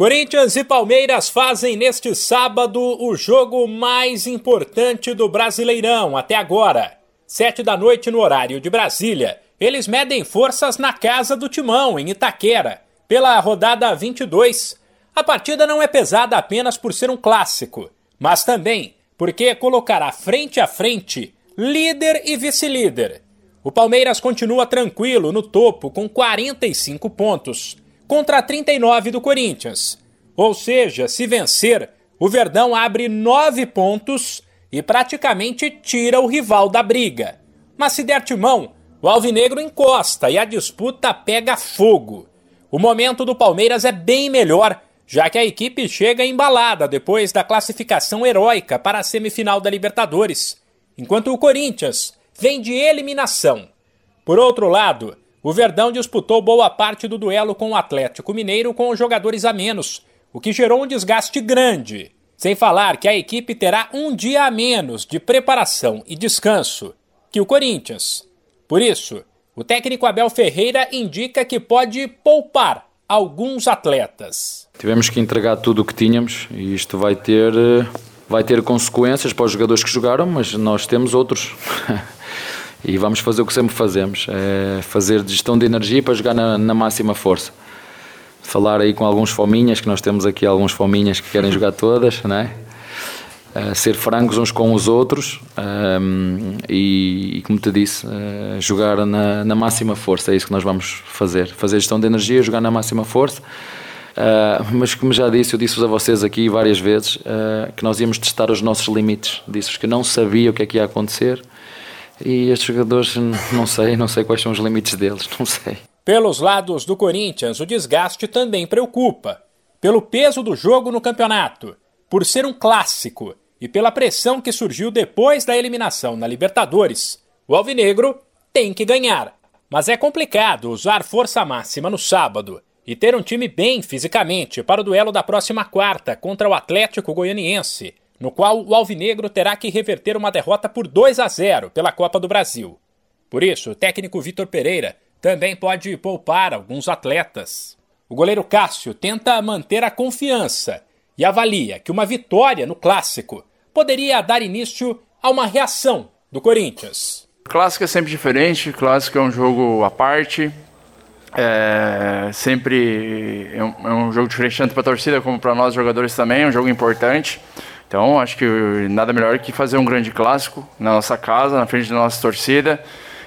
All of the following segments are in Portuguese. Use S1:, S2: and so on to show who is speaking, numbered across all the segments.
S1: Corinthians e Palmeiras fazem neste sábado o jogo mais importante do Brasileirão até agora. Sete da noite no horário de Brasília. Eles medem forças na casa do Timão, em Itaquera, pela rodada 22. A partida não é pesada apenas por ser um clássico, mas também porque colocará frente a frente líder e vice-líder. O Palmeiras continua tranquilo no topo com 45 pontos contra 39 do Corinthians. Ou seja, se vencer, o Verdão abre nove pontos e praticamente tira o rival da briga. Mas se der timão, o Alvinegro encosta e a disputa pega fogo. O momento do Palmeiras é bem melhor, já que a equipe chega embalada depois da classificação heróica para a semifinal da Libertadores, enquanto o Corinthians vem de eliminação. Por outro lado, o Verdão disputou boa parte do duelo com o Atlético Mineiro com os jogadores a menos, o que gerou um desgaste grande. Sem falar que a equipe terá um dia a menos de preparação e descanso que o Corinthians. Por isso, o técnico Abel Ferreira indica que pode poupar alguns atletas.
S2: Tivemos que entregar tudo o que tínhamos e isto vai ter, vai ter consequências para os jogadores que jogaram, mas nós temos outros. e vamos fazer o que sempre fazemos, é fazer gestão de energia para jogar na, na, máxima força. Falar aí com alguns fominhas, que nós temos aqui alguns fominhas que querem jogar todas, né? Uh, ser francos uns com os outros um, e, e, como te disse, uh, jogar na, na, máxima força, é isso que nós vamos fazer. Fazer gestão de energia, jogar na máxima força. Uh, mas como já disse, eu disse-vos a vocês aqui várias vezes que nós íamos testar os nossos limites. Disse-vos que não sabia o que é que ia acontecer e estes jogadores, não sei, não sei quais são os limites deles, não sei.
S1: Pelos lados do Corinthians, o desgaste também preocupa. Pelo peso do jogo no campeonato, por ser um clássico e pela pressão que surgiu depois da eliminação na Libertadores, o Alvinegro tem que ganhar. Mas é complicado usar força máxima no sábado e ter um time bem fisicamente para o duelo da próxima quarta contra o Atlético Goianiense, no qual o Alvinegro terá que reverter uma derrota por 2 a 0 pela Copa do Brasil. Por isso, o técnico Vitor Pereira também pode poupar alguns atletas. O goleiro Cássio tenta manter a confiança e avalia que uma vitória no clássico poderia dar início a uma reação do Corinthians.
S3: Clássico é sempre diferente, clássico é um jogo à parte, é sempre é um, é um jogo diferente tanto para a torcida como para nós jogadores também, é um jogo importante. Então, acho que nada melhor que fazer um grande clássico na nossa casa, na frente da nossa torcida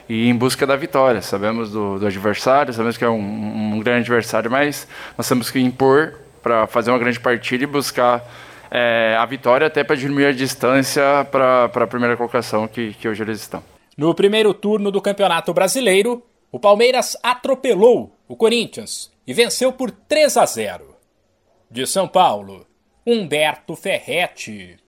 S3: e em busca da vitória. Sabemos do, do adversário, sabemos que é um, um, grande adversário, mas nós temos que impor para fazer uma grande partida e buscar é, a vitória até para diminuir a distância para a primeira colocação que, que hoje eles estão.
S1: No primeiro turno do Campeonato Brasileiro, o Palmeiras atropelou o Corinthians e venceu por 3 a 0. De São Paulo. Humberto Ferretti.